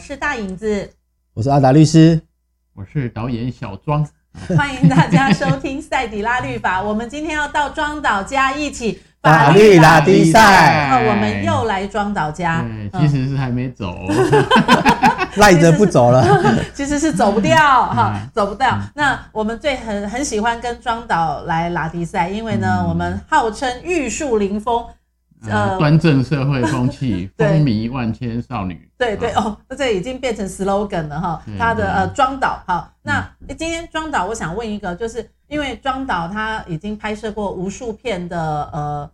是大影子，我是阿达律师，我是导演小庄，欢迎大家收听赛底拉律法。我们今天要到庄导家一起法律拉低赛，我们又来庄导家，对，其实是还没走，赖着不走了，其实是走不掉哈，走不掉。那我们最很很喜欢跟庄导来拉低赛，因为呢，我们号称玉树临风。呃，端正社会风气，风靡万千少女。对对哦，这已经变成 slogan 了哈。他的呃庄导，好，那今天庄导，我想问一个，就是因为庄导他已经拍摄过无数片的呃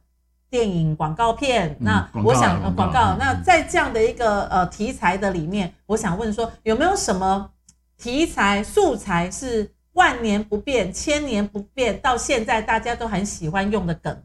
电影广告片，那我想广告，那在这样的一个呃题材的里面，我想问说，有没有什么题材素材是万年不变、千年不变，到现在大家都很喜欢用的梗？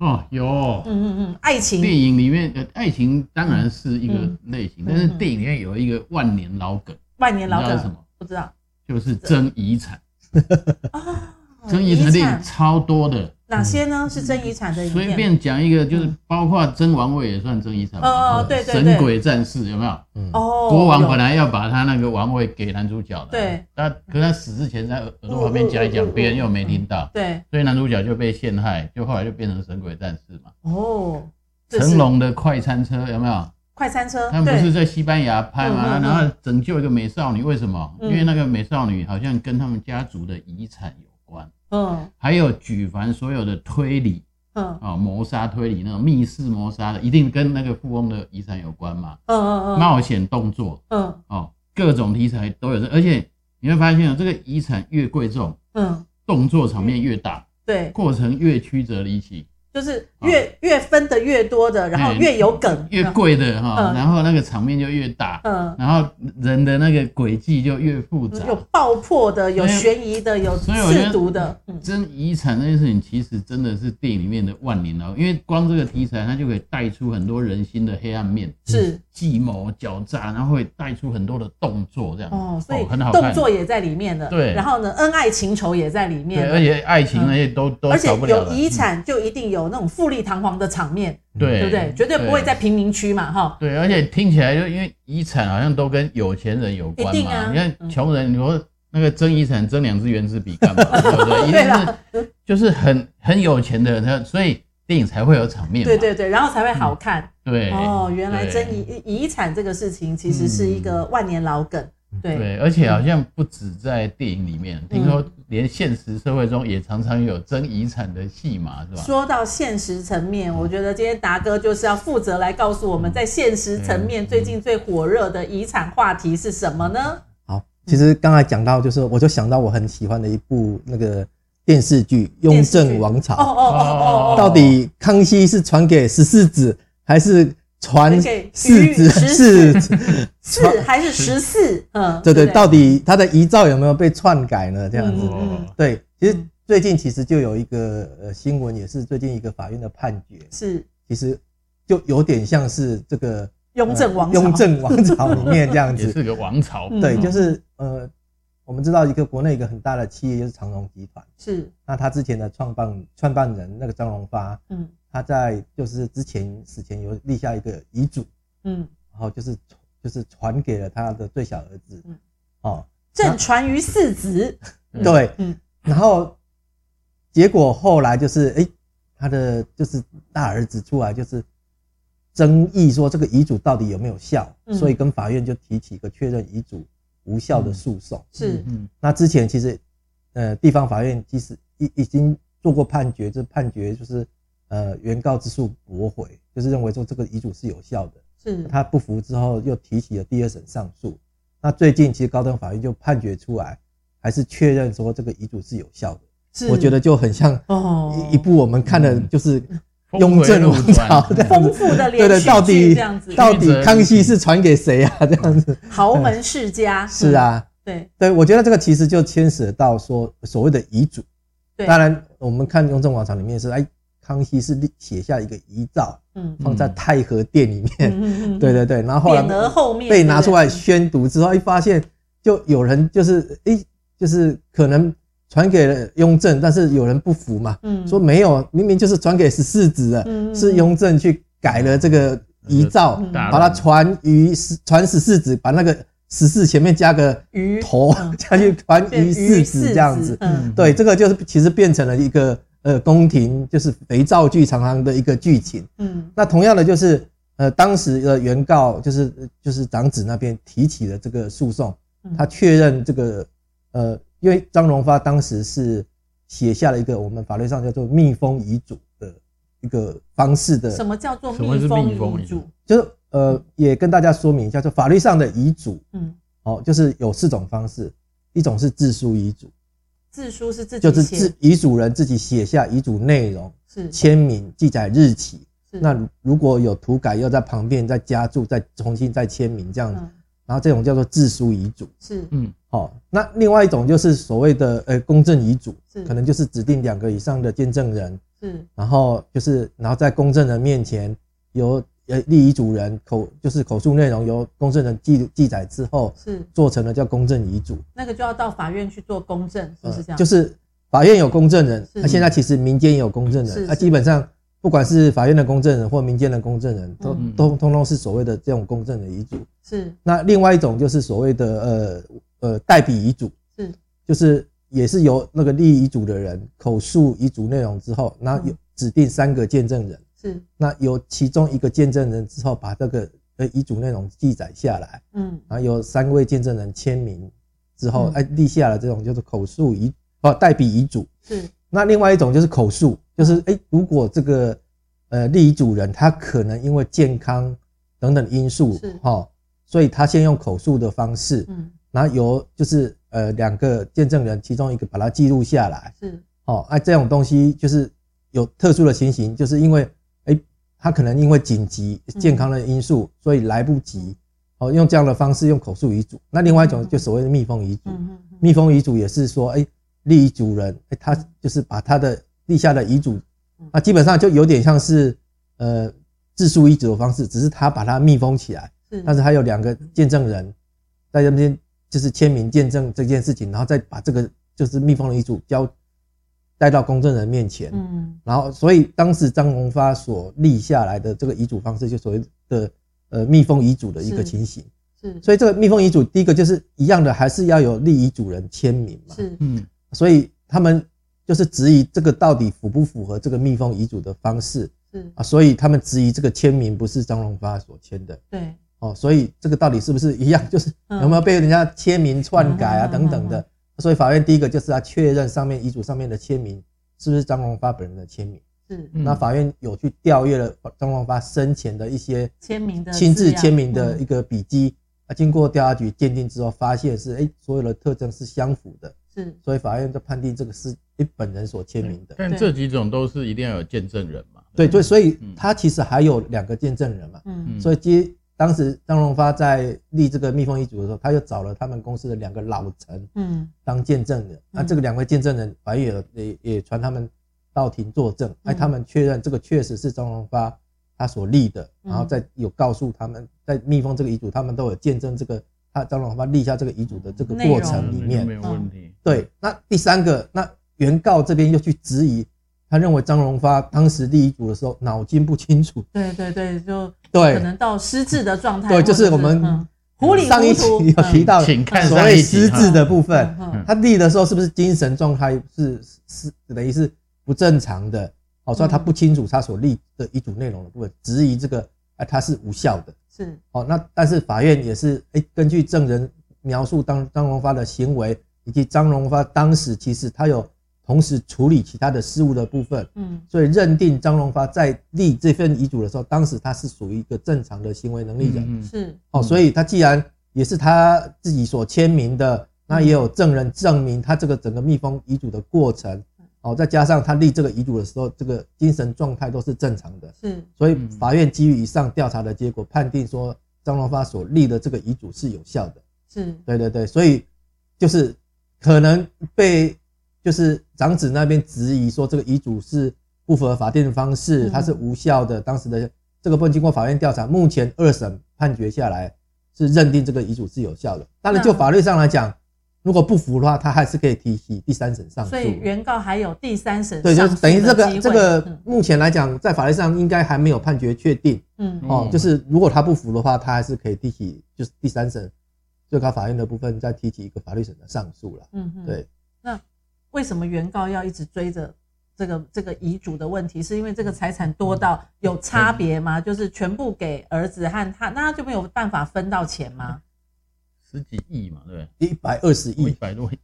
哦，有，嗯嗯嗯，爱情。电影里面，呃，爱情当然是一个类型，但是电影里面有一个万年老梗，万年老梗是什么？不知道，就是争遗产，争遗产。电影超多的。哪些呢？是争遗产的？随便讲一个，就是包括争王位也算争遗产。哦，对对对。神鬼战士有没有？哦。国王本来要把他那个王位给男主角的。对。他可他死之前在耳朵旁边讲一讲，别人又没听到。对。所以男主角就被陷害，就后来就变成神鬼战士嘛。哦。成龙的快餐车有没有？快餐车。他们不是在西班牙拍吗？然后拯救一个美少女，为什么？因为那个美少女好像跟他们家族的遗产有关。嗯，还有举凡所有的推理，嗯，啊，谋杀推理那种密室谋杀的，一定跟那个富翁的遗产有关嘛？嗯嗯嗯，冒险动作，嗯，哦，各种题材都有，而且你会发现这个遗产越贵重，嗯，动作场面越大，对，过程越曲折离奇。就是越越分的越多的，然后越有梗，越贵的哈，然后那个场面就越大，嗯，然后人的那个轨迹就越复杂，有爆破的，有悬疑的，有刺毒的。真遗产那件事情其实真的是电影里面的万年老，因为光这个题材它就可以带出很多人心的黑暗面，是。计谋狡诈，然后会带出很多的动作这样，哦，所以很好看，动作也在里面的，对，然后呢，恩爱情仇也在里面，对，而且爱情那些都都少不了，而且有遗产就一定有。有那种富丽堂皇的场面，对，对不对？绝对不会在贫民区嘛，哈。对，而且听起来就因为遗产好像都跟有钱人有关嘛。一定啊。你看穷人，你说那个争遗产争两支原子笔干嘛？对不对？一定是就是很很有钱的人，所以电影才会有场面。对对对，然后才会好看。对哦，原来争遗遗产这个事情其实是一个万年老梗。对，对，而且好像不止在电影里面，听说连现实社会中也常常有争遗产的戏码，是吧？说到现实层面，我觉得今天达哥就是要负责来告诉我们，在现实层面最近最火热的遗产话题是什么呢？好，其实刚才讲到，就是我就想到我很喜欢的一部那个电视剧《雍正王朝》。哦哦哦哦，到底康熙是传给十四子还是？传四子是 四还是十四？嗯，对对，到底他的遗诏有没有被篡改呢？这样子，对，其实最近其实就有一个呃新闻，也是最近一个法院的判决，是。其实就有点像是这个雍正王雍正王朝里面这样子，也是个王朝，对，就是呃，我们知道一个国内一个很大的企业就是长荣集团，是。那他之前的创办创办人那个张荣发，嗯。他在就是之前死前有立下一个遗嘱，嗯，然后就是就是传给了他的最小儿子，嗯，哦，正传于四子，对，嗯，然后结果后来就是哎，他的就是大儿子出来就是争议说这个遗嘱到底有没有效，所以跟法院就提起一个确认遗嘱无效的诉讼，是，嗯，那之前其实呃地方法院其实已已经做过判决，这判决就是。呃，原告之诉驳回，就是认为说这个遗嘱是有效的。是，他不服之后又提起了第二审上诉。那最近其实高等法院就判决出来，还是确认说这个遗嘱是有效的。是，我觉得就很像一一部我们看的就是雍正王朝的，丰富的连续剧这样子。到底康熙是传给谁啊？这样子，豪门世家。是啊，对对，我觉得这个其实就牵涉到说所谓的遗嘱。对，当然我们看雍正王朝里面是哎。康熙是写下一个遗诏，嗯，放在太和殿里面，嗯、对对对，然后后来被拿出来宣读之后，一发现就有人就是诶、欸，就是可能传给了雍正，但是有人不服嘛，嗯，说没有，明明就是传给十四子的，嗯，是雍正去改了这个遗诏，把它传于传十四子，把那个十四前面加个头 加去传于四子这样子。对，这个就是其实变成了一个呃宫廷就是肥皂剧常常的一个剧情。嗯，那同样的就是呃当时的原告就是就是长子那边提起了这个诉讼，他确认这个呃因为张荣发当时是写下了一个我们法律上叫做密封遗嘱的。一个方式的，什么叫做密封遗嘱？就是呃，也跟大家说明一下，就法律上的遗嘱，嗯，哦，就是有四种方式，一种是自书遗嘱，自书是自己就是自遗嘱人自己写下遗嘱内容，是。签名记载日期，那如果有涂改，要在旁边再加注，再重新再签名这样子，然后这种叫做自书遗嘱，是。嗯，好，那另外一种就是所谓的呃公证遗嘱，可能就是指定两个以上的见证人。是，然后就是，然后在公证人面前，由呃立遗嘱人口就是口述内容由公证人记记载之后，是做成了叫公证遗嘱。那个就要到法院去做公证，是不是这样？就是法院有公证人，那现在其实民间也有公证人，那基本上不管是法院的公证人或民间的公证人，都都通通是所谓的这种公证的遗嘱。是。那另外一种就是所谓的呃呃代笔遗嘱，是，就是。也是由那个立遗嘱的人口述遗嘱内容之后，然后有指定三个见证人，是。那由其中一个见证人之后把这个呃遗嘱内容记载下来，嗯，然后由三位见证人签名之后，哎立下了这种就是口述遗哦代笔遗嘱，是。那另外一种就是口述，就是哎如果这个呃立遗嘱人他可能因为健康等等因素哈，所以他先用口述的方式，嗯，然后由就是。呃，两个见证人，其中一个把它记录下来，是。哦，哎，这种东西就是有特殊的情形，就是因为哎，他可能因为紧急健康的因素，所以来不及哦，用这样的方式用口述遗嘱。那另外一种就所谓的密封遗嘱，密封遗嘱也是说，哎，立遗嘱人，哎，他就是把他的立下的遗嘱，那基本上就有点像是呃自书遗嘱的方式，只是他把它密封起来，是，但是还有两个见证人在那边。就是签名见证这件事情，然后再把这个就是密封的遗嘱交带到公证人面前，嗯，然后所以当时张荣发所立下来的这个遗嘱方式，就所谓的呃密封遗嘱的一个情形，是，所以这个密封遗嘱第一个就是一样的，还是要有立遗嘱人签名嘛，是，嗯，所以他们就是质疑这个到底符不符合这个密封遗嘱的方式，是。啊，所以他们质疑这个签名不是张荣发所签的，对。哦，所以这个到底是不是一样？就是有没有被人家签名篡改啊等等的？所以法院第一个就是要确认上面遗嘱上面的签名是不是张荣发本人的签名。是。那法院有去调阅了张荣发生前的一些签名的亲自签名的一个笔迹啊，经过调查局鉴定之后，发现是哎所有的特征是相符的。是。所以法院就判定这个是一本人所签名的。但这几种都是一定要有见证人嘛？对对，所以他其实还有两个见证人嘛。嗯。所以接。当时张荣发在立这个密封遗嘱的时候，他又找了他们公司的两个老臣，嗯，当见证人。那这个两位见证人，法院也也也传他们到庭作证，哎，他们确认这个确实是张荣发他所立的，然后再有告诉他们，在密封这个遗嘱，他们都有见证这个他张荣发立下这个遗嘱的这个过程里面，没有问题。对，那第三个，那原告这边又去质疑。他认为张荣发当时立遗嘱的时候脑筋不清楚，对对对，就对，可能到失智的状态。对，就是我们上一期有提到所谓失智的部分，他立的时候是不是精神状态是是等于是不正常的？哦，所以他不清楚他所立的遗嘱内容的部分，质疑这个啊，他是无效的。是哦，那但是法院也是哎，根据证人描述当张荣发的行为，以及张荣发当时其实他有。同时处理其他的事务的部分，嗯，所以认定张荣发在立这份遗嘱的时候，当时他是属于一个正常的行为能力人，嗯是。哦，所以他既然也是他自己所签名的，那也有证人证明他这个整个密封遗嘱的过程，哦，再加上他立这个遗嘱的时候，这个精神状态都是正常的，是，所以法院基于以上调查的结果，判定说张荣发所立的这个遗嘱是有效的，是。对对对，所以就是可能被。就是长子那边质疑说这个遗嘱是不符合法定的方式，它是无效的。当时的这个部分经过法院调查，目前二审判决下来是认定这个遗嘱是有效的。当然，就法律上来讲，如果不服的话，他还是可以提起第三审上诉。所以原告还有第三审对，就是等于这个这个目前来讲，在法律上应该还没有判决确定。嗯哦，就是如果他不服的话，他还是可以提起就是第三审最高法院的部分再提起一个法律审的上诉了。嗯嗯，对。那为什么原告要一直追着这个这个遗嘱的问题？是因为这个财产多到有差别吗？就是全部给儿子和他，那他就没有办法分到钱吗？十几亿嘛，对不对？一百二十亿，一百多亿，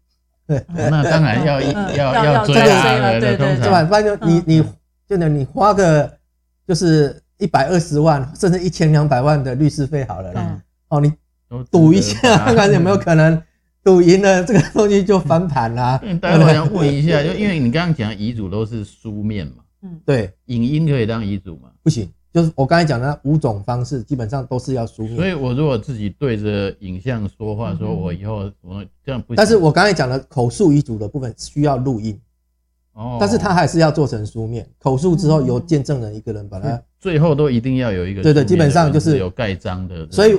对，那当然要要要追了，对对对，对吧？不然就你你就等你花个就是一百二十万，甚至一千两百万的律师费好了啦。哦，你赌一下，看看有没有可能赌赢了，这个东西就翻盘啦。大家我想问一下，就因为你刚刚讲遗嘱都是书面嘛，嗯，对，影音可以当遗嘱吗？不行。就是我刚才讲的那五种方式，基本上都是要书面。所以我如果自己对着影像说话，说我以后我这样不行。但是我刚才讲的口述遗嘱的部分需要录音，哦，但是他还是要做成书面。口述之后由见证人一个人把它，最后都一定要有一个。对对，基本上就是有盖章的。所以，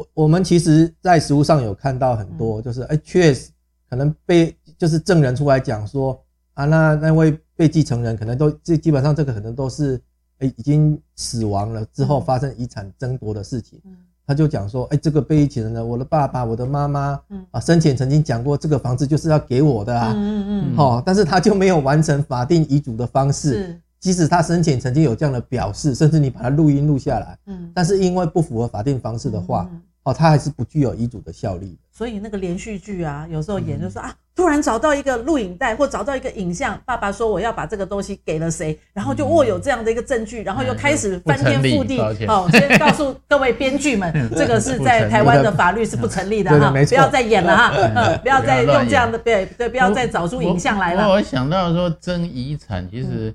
我我们其实，在实物上有看到很多，就是哎，确实可能被就是证人出来讲说啊，那那位被继承人可能都这基本上这个可能都是。哎，已经死亡了之后发生遗产争夺的事情，他就讲说，哎，这个被继承人呢，我的爸爸、我的妈妈，啊，生前曾经讲过，这个房子就是要给我的啊，嗯嗯，好，但是他就没有完成法定遗嘱的方式，即使他生前曾经有这样的表示，甚至你把它录音录下来，嗯，但是因为不符合法定方式的话。哦，他还是不具有遗嘱的效力。所以那个连续剧啊，有时候演就说啊，突然找到一个录影带或找到一个影像，爸爸说我要把这个东西给了谁，然后就握有这样的一个证据，然后又开始翻天覆地。好，先告诉各位编剧们，这个是在台湾的法律是不成立的哈，不要再演了哈，不要再用这样的对对，不要再找出影像来了。我想到说争遗产其实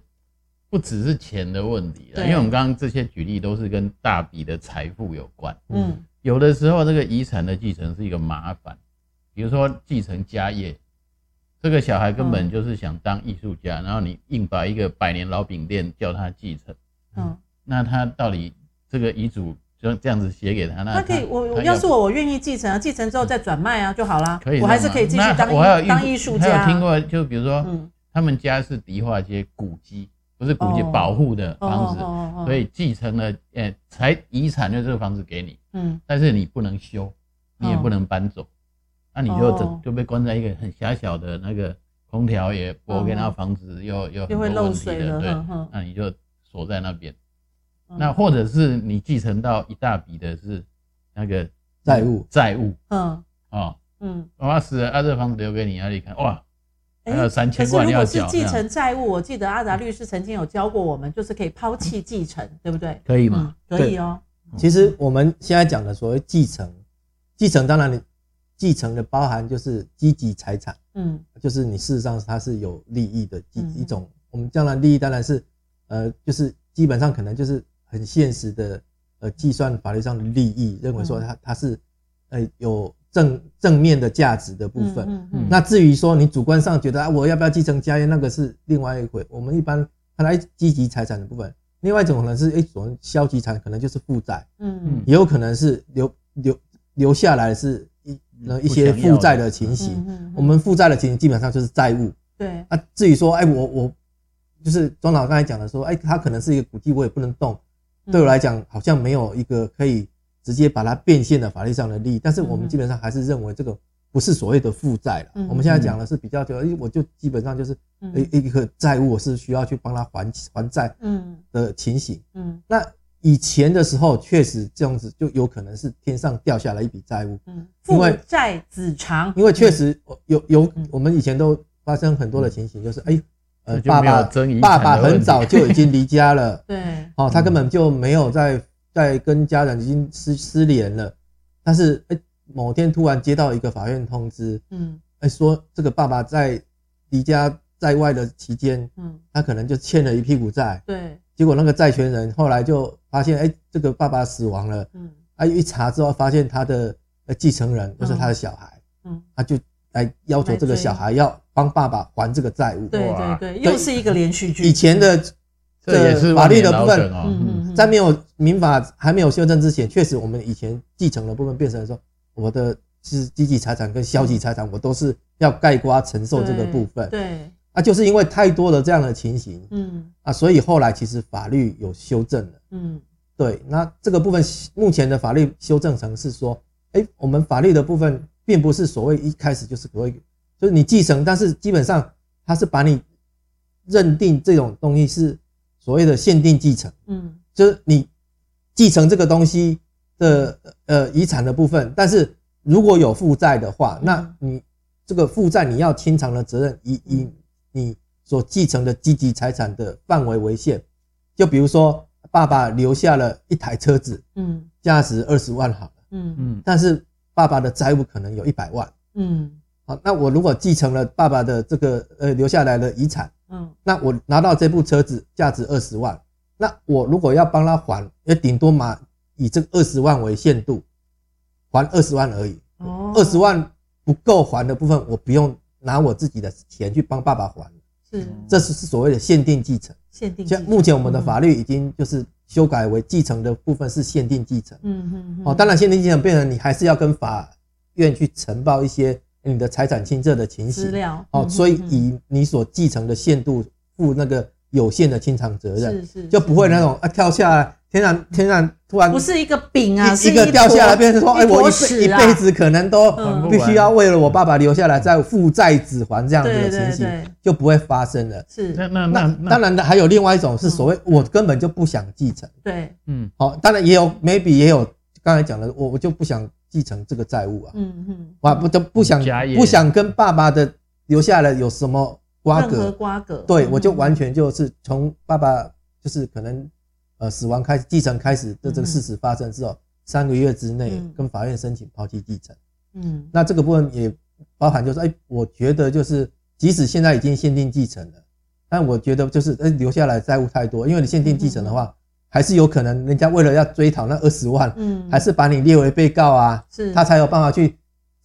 不只是钱的问题了，因为我们刚刚这些举例都是跟大笔的财富有关。嗯。有的时候，这个遗产的继承是一个麻烦，比如说继承家业，这个小孩根本就是想当艺术家，然后你硬把一个百年老饼店叫他继承，嗯，那他到底这个遗嘱就这样子写给他，那他可以，我我要是我，我愿意继承啊，继承之后再转卖啊就好了，可以，我还是可以继续当当艺术家。还有听过，就比如说，他们家是迪化街古迹。不是古迹保护的房子，所以继承了，诶，财遗产就这个房子给你，嗯，但是你不能修，你也不能搬走，那你就整就被关在一个很狭小的那个空调也不 OK，然后房子又又又会漏水的，对，那你就锁在那边，那或者是你继承到一大笔的是那个债务。债务，嗯，哦，嗯，我死了，啊，这房子留给你，啊，你看，哇。还有三千万要缴。可是如果是继承债务，我记得阿达律师曾经有教过我们，就是可以抛弃继承，对不对？可以吗？可以哦。其实我们现在讲的所谓继承，继承当然你继承的包含就是积极财产，嗯，就是你事实上它是有利益的一一种。我们将来利益当然是呃，就是基本上可能就是很现实的呃计算法律上的利益，认为说它它是呃有。正正面的价值的部分，嗯嗯，那至于说你主观上觉得啊，我要不要继承家业，那个是另外一回。我们一般看来积极财产的部分，另外一种可能是一种消极财产，可能就是负债，嗯嗯，也有可能是留留留下来是一一些负债的情形。我们负债的情形基本上就是债务。对。啊，至于说，哎，我我就是庄老刚才讲的说，哎，他可能是一个古迹，我也不能动。对我来讲，好像没有一个可以。直接把它变现的法律上的利益，但是我们基本上还是认为这个不是所谓的负债了。我们现在讲的是比较就，哎，我就基本上就是一一个债务，我是需要去帮他还还债，嗯。的情形。嗯，那以前的时候确实这样子就有可能是天上掉下来一笔债务，嗯，父债子偿。因为确实有有我们以前都发生很多的情形，就是哎，呃，爸爸爸爸很早就已经离家了，对，哦，他根本就没有在。在跟家人已经失失联了，但是哎，某天突然接到一个法院通知，嗯，哎，说这个爸爸在离家在外的期间，嗯，他可能就欠了一屁股债，对，结果那个债权人后来就发现，哎，这个爸爸死亡了，嗯，啊，一查之后发现他的呃继承人就是他的小孩，嗯，他就来要求这个小孩要帮爸爸还这个债务，对对对，又是一个连续剧，以前的。这也是法律的部分，嗯嗯，在没有民法还没有修正之前，确实我们以前继承的部分变成说，我的是积极财产跟消极财产，我都是要盖瓜承受这个部分。对，啊，就是因为太多的这样的情形，嗯，啊，所以后来其实法律有修正了，嗯，对，那这个部分目前的法律修正成是说，哎，我们法律的部分并不是所谓一开始就是所谓，就是你继承，但是基本上它是把你认定这种东西是所谓的限定继承，嗯，就是你继承这个东西的呃遗产的部分，但是如果有负债的话，那你这个负债你要清偿的责任以以你所继承的积极财产的范围为限，就比如说爸爸留下了一台车子，嗯，价值二十万好了，嗯嗯，但是爸爸的债务可能有一百万，嗯，好，那我如果继承了爸爸的这个呃留下来的遗产，嗯，那我拿到这部车子价值二十万，那我如果要帮他还，也顶多嘛以这个二十万为限度，还二十万而已，哦，二十万不够还的部分，我不用。拿我自己的钱去帮爸爸还，是，这是是所谓的限定继承。限定。像目前我们的法律已经就是修改为继承的部分是限定继承。嗯嗯。哦，当然限定继承变成你还是要跟法院去呈报一些你的财产清册的情形。资料。哦，所以以你所继承的限度负那个有限的清偿责任，是是，就不会那种啊跳下来。天然天然突然不是一个饼啊，一个掉下来，变成说，哎，我一辈一辈子可能都必须要为了我爸爸留下来再负债子还这样子的情形，就不会发生了。是那那那当然的，还有另外一种是所谓我根本就不想继承。对，嗯，好，当然也有 maybe 也有刚才讲的，我我就不想继承这个债务啊，嗯嗯，哇不都不想不想跟爸爸的留下来有什么瓜葛。瓜葛，对我就完全就是从爸爸就是可能。呃，死亡开始继承开始的这个事实发生之后，三个月之内跟法院申请抛弃继承。嗯，那这个部分也包含就是，哎，我觉得就是，即使现在已经限定继承了，但我觉得就是，哎，留下来债务太多，因为你限定继承的话，还是有可能人家为了要追讨那二十万，嗯，还是把你列为被告啊，是，他才有办法去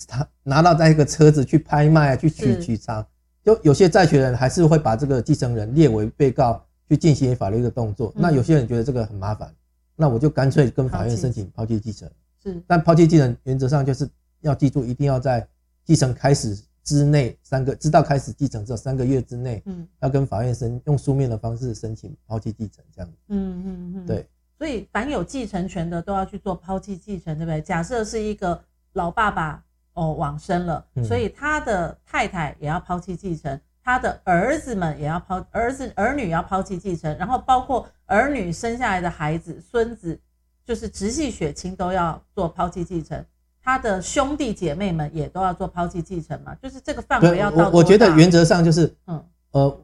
他拿到那个车子去拍卖啊，去取取偿。就有些债权人还是会把这个继承人列为被告。去进行法律的动作，那有些人觉得这个很麻烦，那我就干脆跟法院申请抛弃继承。是，但抛弃继承原则上就是要记住，一定要在继承开始之内三个，知道开始继承之后三个月之内，嗯，要跟法院申用书面的方式申请抛弃继承，这样子。嗯嗯嗯，对。所以凡有继承权的都要去做抛弃继承，对不对？假设是一个老爸爸哦往生了，所以他的太太也要抛弃继承。他的儿子们也要抛儿子儿女要抛弃继承，然后包括儿女生下来的孩子、孙子，就是直系血亲都要做抛弃继承。他的兄弟姐妹们也都要做抛弃继承嘛，就是这个范围要到。我我觉得原则上就是，嗯呃，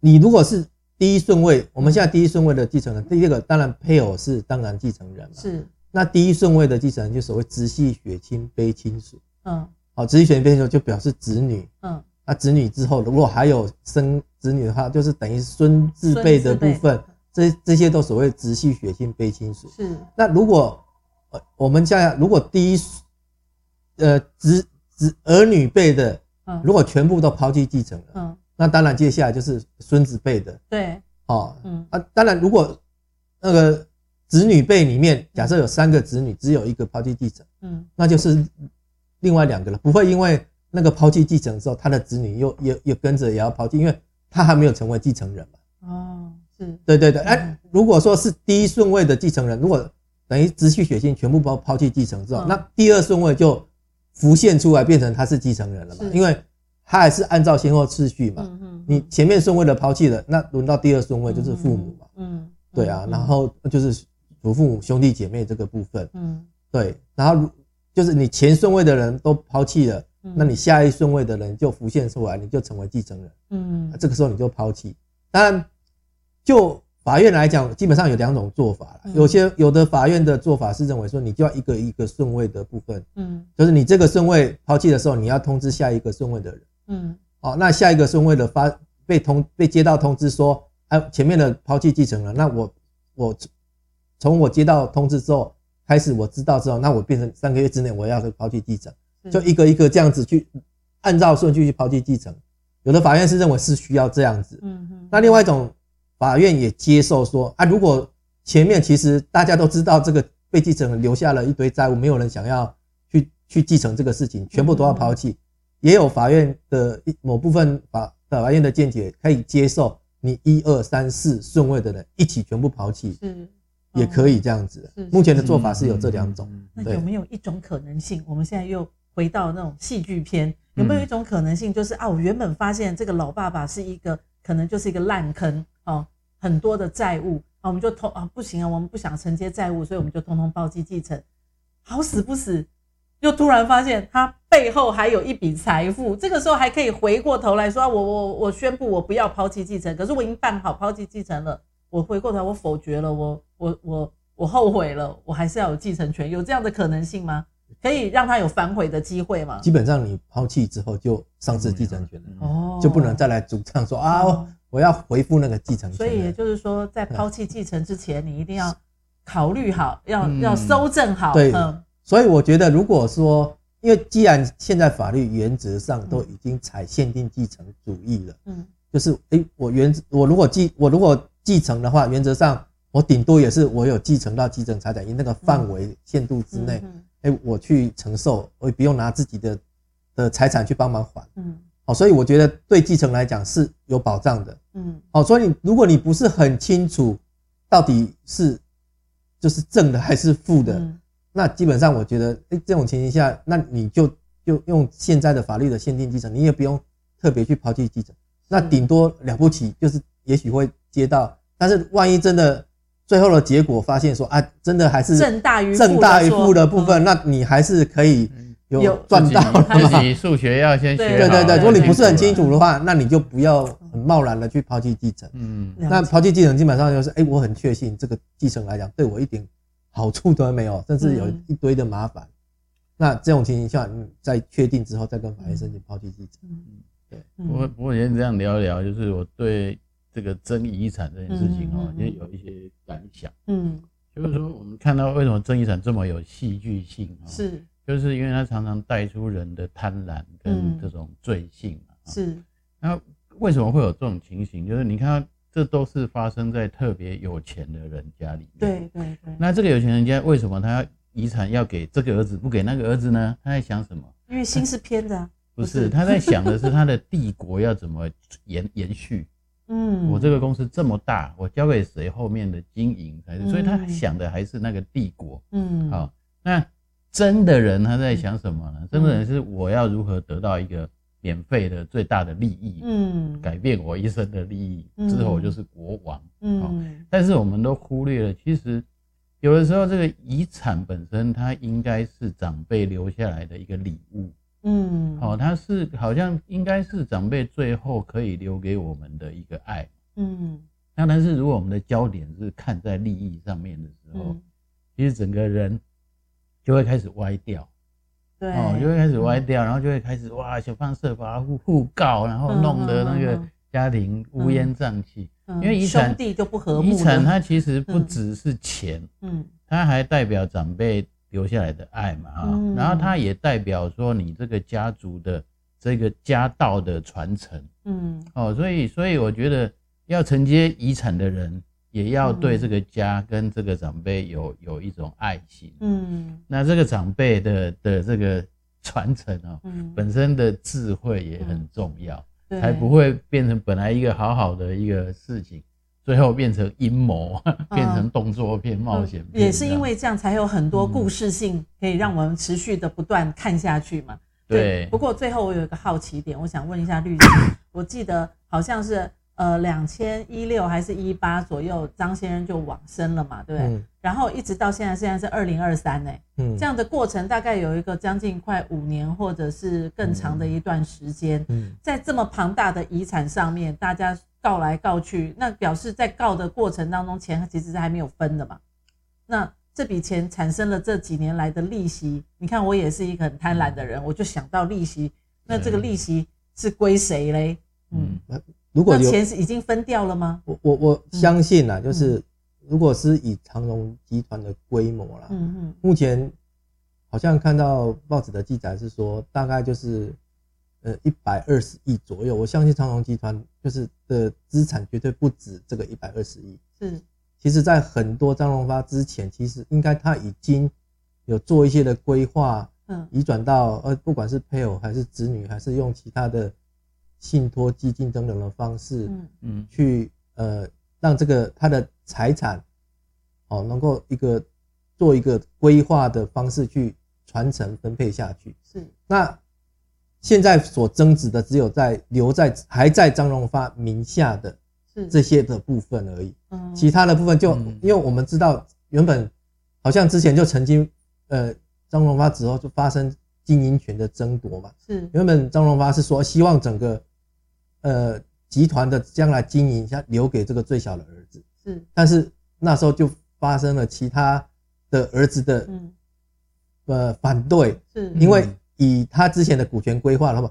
你如果是第一顺位，我们现在第一顺位的继承人，第一个当然配偶是当然继承人嘛，是。那第一顺位的继承人就所谓直系血亲非亲属，嗯，好，直系血亲非亲属就表示子女，嗯。那子女之后，如果还有生子女的话，就是等于孙字辈的部分，这这些都所谓直系血亲非亲属。是。那如果呃，我们现在如果第一，呃，子子儿女辈的，如果全部都抛弃继承了，嗯，那当然接下来就是孙子辈的。对。哦，嗯啊，当然如果那个子女辈里面，假设有三个子女，只有一个抛弃继承，嗯，那就是另外两个了，不会因为。那个抛弃继承之后，他的子女又又又跟着也要抛弃，因为他还没有成为继承人嘛。哦，是对对对。哎，如果说是第一顺位的继承人，如果等于直系血亲全部抛抛弃继承之后，那第二顺位就浮现出来，变成他是继承人了嘛？因为他还是按照先后次序嘛。你前面顺位的抛弃了，那轮到第二顺位就是父母嘛。嗯，对啊，然后就是祖父母、兄弟姐妹这个部分。嗯，对，然后就是你前顺位的人都抛弃了。那你下一顺位的人就浮现出来，你就成为继承人。嗯，这个时候你就抛弃。当然，就法院来讲，基本上有两种做法。有些有的法院的做法是认为说，你就要一个一个顺位的部分。嗯，就是你这个顺位抛弃的时候，你要通知下一个顺位的人。嗯，哦，那下一个顺位的发被通被接到通知说，哎，前面的抛弃继承人，那我我从我接到通知之后开始，我知道之后，那我变成三个月之内我要抛弃继承。就一个一个这样子去按照顺序去抛弃继承，有的法院是认为是需要这样子，嗯嗯。那另外一种法院也接受说啊，如果前面其实大家都知道这个被继承人留下了一堆债务，没有人想要去去继承这个事情，全部都要抛弃。也有法院的某部分法法院的见解可以接受，你一二三四顺位的人一起全部抛弃，是也可以这样子。目前的做法是有这两种。那有没有一种可能性？我们现在又回到那种戏剧片，有没有一种可能性，就是啊，我原本发现这个老爸爸是一个可能就是一个烂坑哦，很多的债务啊，我们就通啊不行啊，我们不想承接债务，所以我们就通通抛弃继承，好死不死。又突然发现他背后还有一笔财富，这个时候还可以回过头来说：“我我我宣布我不要抛弃继承，可是我已经办好抛弃继承了。我回过头我否决了，我我我我后悔了，我还是要有继承权，有这样的可能性吗？可以让他有反悔的机会吗？”基本上你抛弃之后就丧失继承权了，哦，就不能再来主张说啊，我要回复那个继承权。所以也就是说，在抛弃继承之前，你一定要考虑好，要要搜证好，对。所以我觉得，如果说，因为既然现在法律原则上都已经采限定继承主义了，嗯，就是诶，我原我如果继我如果继承的话，原则上我顶多也是我有继承到继承财产，因那个范围限度之内，诶，我去承受，我也不用拿自己的的财产去帮忙还，嗯，好，所以我觉得对继承来讲是有保障的，嗯，好，所以如果你不是很清楚到底是就是正的还是负的。那基本上，我觉得，哎，这种情形下，那你就就用现在的法律的限定继承，你也不用特别去抛弃继承，那顶多了不起就是也许会接到，但是万一真的最后的结果发现说啊，真的还是正大于正大于负的部分，那你还是可以有赚到。自己数学要先学。对对对，如果你不是很清楚的话，那你就不要很贸然的去抛弃继承。嗯，那抛弃继承基本上就是，哎，我很确信这个继承来讲对我一点。好处都没有，甚至有一堆的麻烦。嗯、那这种情形下，你在确定之后再跟法院申请抛弃继承。嗯，对。不过不过先这样聊一聊，就是我对这个争遗产这件事情哦，也有一些感想。嗯，就是说我们看到为什么争遗产这么有戏剧性啊？是，就是因为它常常带出人的贪婪跟这种罪性。是。那为什么会有这种情形？就是你看。这都是发生在特别有钱的人家里面。对对对。那这个有钱人家为什么他要遗产要给这个儿子，不给那个儿子呢？他在想什么？因为心是偏的。不是，他在想的是他的帝国要怎么延 延续。嗯。我这个公司这么大，我交给谁后面的经营才是？所以他想的还是那个帝国。嗯。好，那真的人他在想什么呢？真的人是我要如何得到一个。免费的最大的利益，嗯，改变我一生的利益之后，我就是国王，嗯，但是我们都忽略了，其实有的时候这个遗产本身它应该是长辈留下来的一个礼物，嗯，好，它是好像应该是长辈最后可以留给我们的一个爱，嗯，那但是如果我们的焦点是看在利益上面的时候，其实整个人就会开始歪掉。对哦，就会开始歪掉，然后就会开始哇，想方设法互互告，然后弄得那个家庭乌烟瘴气。因为遗产就不和睦。遗产它其实不只是钱，嗯，它还代表长辈留下来的爱嘛，啊，然后它也代表说你这个家族的这个家道的传承，嗯，哦，所以所以我觉得要承接遗产的人。也要对这个家跟这个长辈有有一种爱心，嗯，那这个长辈的的这个传承啊，嗯，本身的智慧也很重要，对，才不会变成本来一个好好的一个事情，最后变成阴谋，变成动作片、冒险片。也是因为这样，才有很多故事性可以让我们持续的不断看下去嘛。对。不过最后我有一个好奇点，我想问一下律师，我记得好像是。呃，两千一六还是一八左右，张先生就往生了嘛，对不对？嗯、然后一直到现在，现在是二零二三呢，嗯，这样的过程大概有一个将近快五年，或者是更长的一段时间。嗯，在这么庞大的遗产上面，大家告来告去，那表示在告的过程当中，钱其实是还没有分的嘛。那这笔钱产生了这几年来的利息，你看我也是一个很贪婪的人，我就想到利息，那这个利息是归谁嘞？嗯。嗯如果钱是已经分掉了吗？我我我相信呐，就是如果是以长荣集团的规模啦，嗯嗯，目前好像看到报纸的记载是说，大概就是呃一百二十亿左右。我相信长荣集团就是的资产绝对不止这个一百二十亿。是，其实，在很多张荣发之前，其实应该他已经有做一些的规划，嗯，移转到呃，不管是配偶还是子女，还是用其他的信托基金等等的方式，嗯嗯，去呃让这个他的财产哦能够一个做一个规划的方式去传承分配下去。是，那现在所争执的只有在留在还在张荣发名下的这些的部分而已，嗯，其他的部分就因为我们知道原本。好像之前就曾经，呃，张荣发之后就发生经营权的争夺嘛。是。原本张荣发是说希望整个，呃，集团的将来经营下留给这个最小的儿子。是。但是那时候就发生了其他的儿子的，呃，反对。是。因为以他之前的股权规划那么，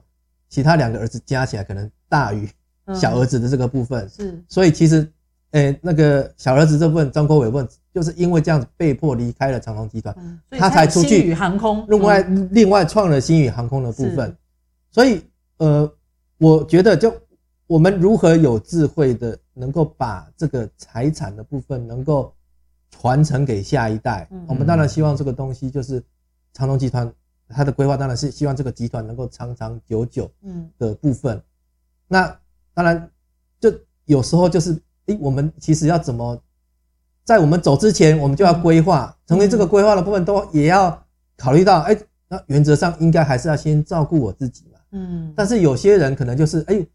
其他两个儿子加起来可能大于小儿子的这个部分。是。所以其实。哎、欸，那个小儿子这部分，张国伟问，就是因为这样子被迫离开了长隆集团，嗯，他才出去航空，另外另外创了新宇航空的部分。所以，呃，我觉得就我们如何有智慧的，能够把这个财产的部分能够传承给下一代。我们当然希望这个东西就是长隆集团它的规划，当然是希望这个集团能够长长久久，嗯的部分。那当然，就有时候就是。诶，我们其实要怎么，在我们走之前，我们就要规划，成为这个规划的部分，都也要考虑到，诶，那原则上应该还是要先照顾我自己嘛。嗯。但是有些人可能就是，诶，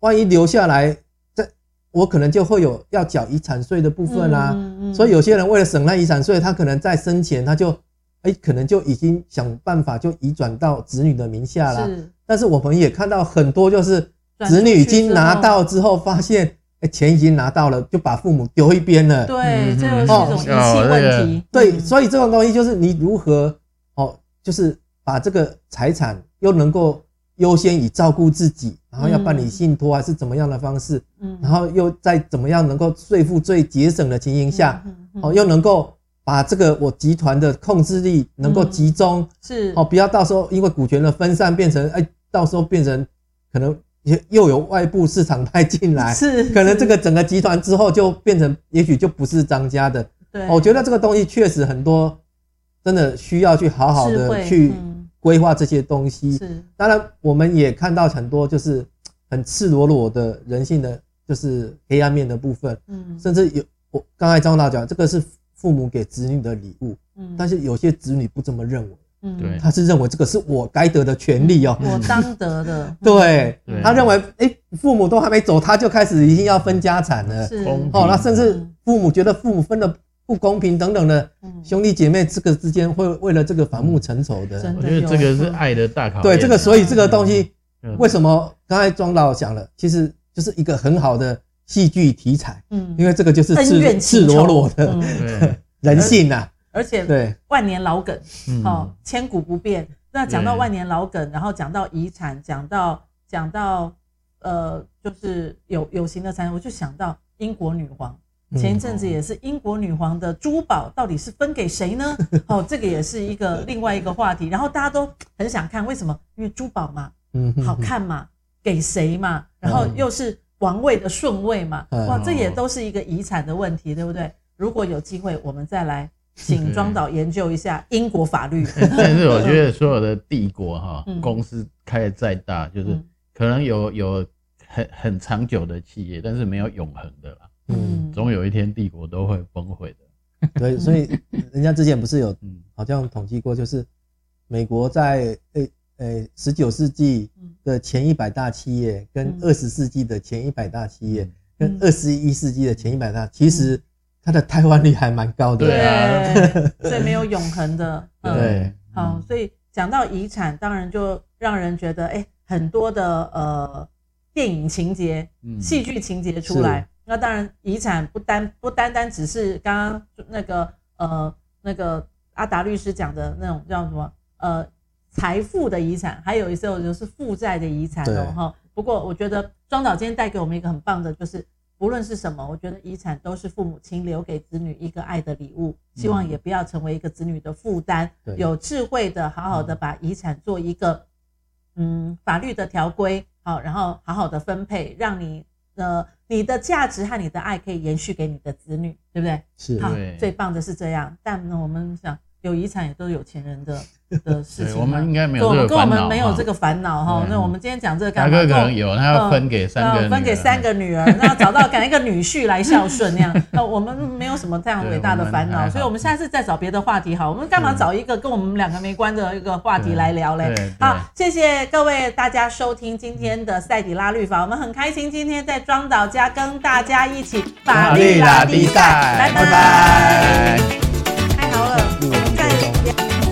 万一留下来，这我可能就会有要缴遗产税的部分啦。嗯嗯。所以有些人为了省那遗产税，他可能在生前他就，诶，可能就已经想办法就移转到子女的名下了。是。但是我们也看到很多，就是子女已经拿到之后，发现。钱已经拿到了，就把父母丢一边了。对，这个是一种遗弃问题。对，所以这种东西就是你如何哦，就是把这个财产又能够优先以照顾自己，然后要办理信托还是怎么样的方式，嗯，然后又在怎么样能够税负最节省的情形下，哦，又能够把这个我集团的控制力能够集中，是。哦，不要到时候因为股权的分散变成哎，到时候变成可能。又又有外部市场派进来，是可能这个整个集团之后就变成，也许就不是张家的。对，我觉得这个东西确实很多，真的需要去好好的去规划这些东西。是，当然我们也看到很多就是 很赤裸裸的人性的就是黑暗面的部分。嗯，甚至有我刚才张大讲，这个是父母给子女的礼物。嗯，但是有些子女不这么认为。嗯，对，他是认为这个是我该得的权利哦，我当得的。对，他认为，哎，父母都还没走，他就开始已经要分家产了。是，哦，那甚至父母觉得父母分的不公平等等的，兄弟姐妹这个之间会为了这个反目成仇的。我觉得这个是爱的大考验。对，这个所以这个东西为什么刚才庄老讲了，其实就是一个很好的戏剧题材。嗯，因为这个就是赤赤裸裸的 人性呐。而且对万年老梗，哦，千古不变。那讲到万年老梗，然后讲到遗产，讲到讲到呃，就是有有形的财产，我就想到英国女皇。前一阵子也是英国女皇的珠宝到底是分给谁呢？哦，这个也是一个另外一个话题。然后大家都很想看，为什么？因为珠宝嘛，嗯，好看嘛，给谁嘛？然后又是王位的顺位嘛，哇，这也都是一个遗产的问题，对不对？如果有机会，我们再来。请庄导研究一下英国法律。但是我觉得所有的帝国哈，公司开的再大，就是可能有有很很长久的企业，但是没有永恒的啦。嗯，总有一天帝国都会崩溃的。对，所以人家之前不是有好像统计过，就是美国在诶诶十九世纪的前一百大企业，跟二十世纪的前一百大企业，跟二十一世纪的前一百大，其实。它的台湾率还蛮高的，对啊，所以没有永恒的，嗯、对，好，所以讲到遗产，当然就让人觉得，哎、欸，很多的呃电影情节、戏剧情节出来。嗯、那当然，遗产不单不单单只是刚刚那个呃那个阿达律师讲的那种叫什么呃财富的遗产，还有一些就是负债的遗产哦哈。不过我觉得庄导今天带给我们一个很棒的，就是。不论是什么，我觉得遗产都是父母亲留给子女一个爱的礼物，希望也不要成为一个子女的负担。有智慧的，好好的把遗产做一个嗯法律的条规，好，然后好好的分配，让你呃你的价值和你的爱可以延续给你的子女，对不对？是，好，最棒的是这样。但呢，我们想有遗产也都是有钱人的 的事情。我们应该没有这个烦恼。跟我们没有这个烦恼哈。那我们今天讲这个干嘛？大哥可能有，他要分给三个，分给三个女儿，然后找到赶一个女婿来孝顺那样。那我们没有什么这样伟大的烦恼，所以我们下次再找别的话题好。我们干嘛找一个跟我们两个没关的一个话题来聊嘞？好，谢谢各位大家收听今天的赛底拉律法，我们很开心今天在庄导家跟大家一起法律拉力赛，拜拜。我们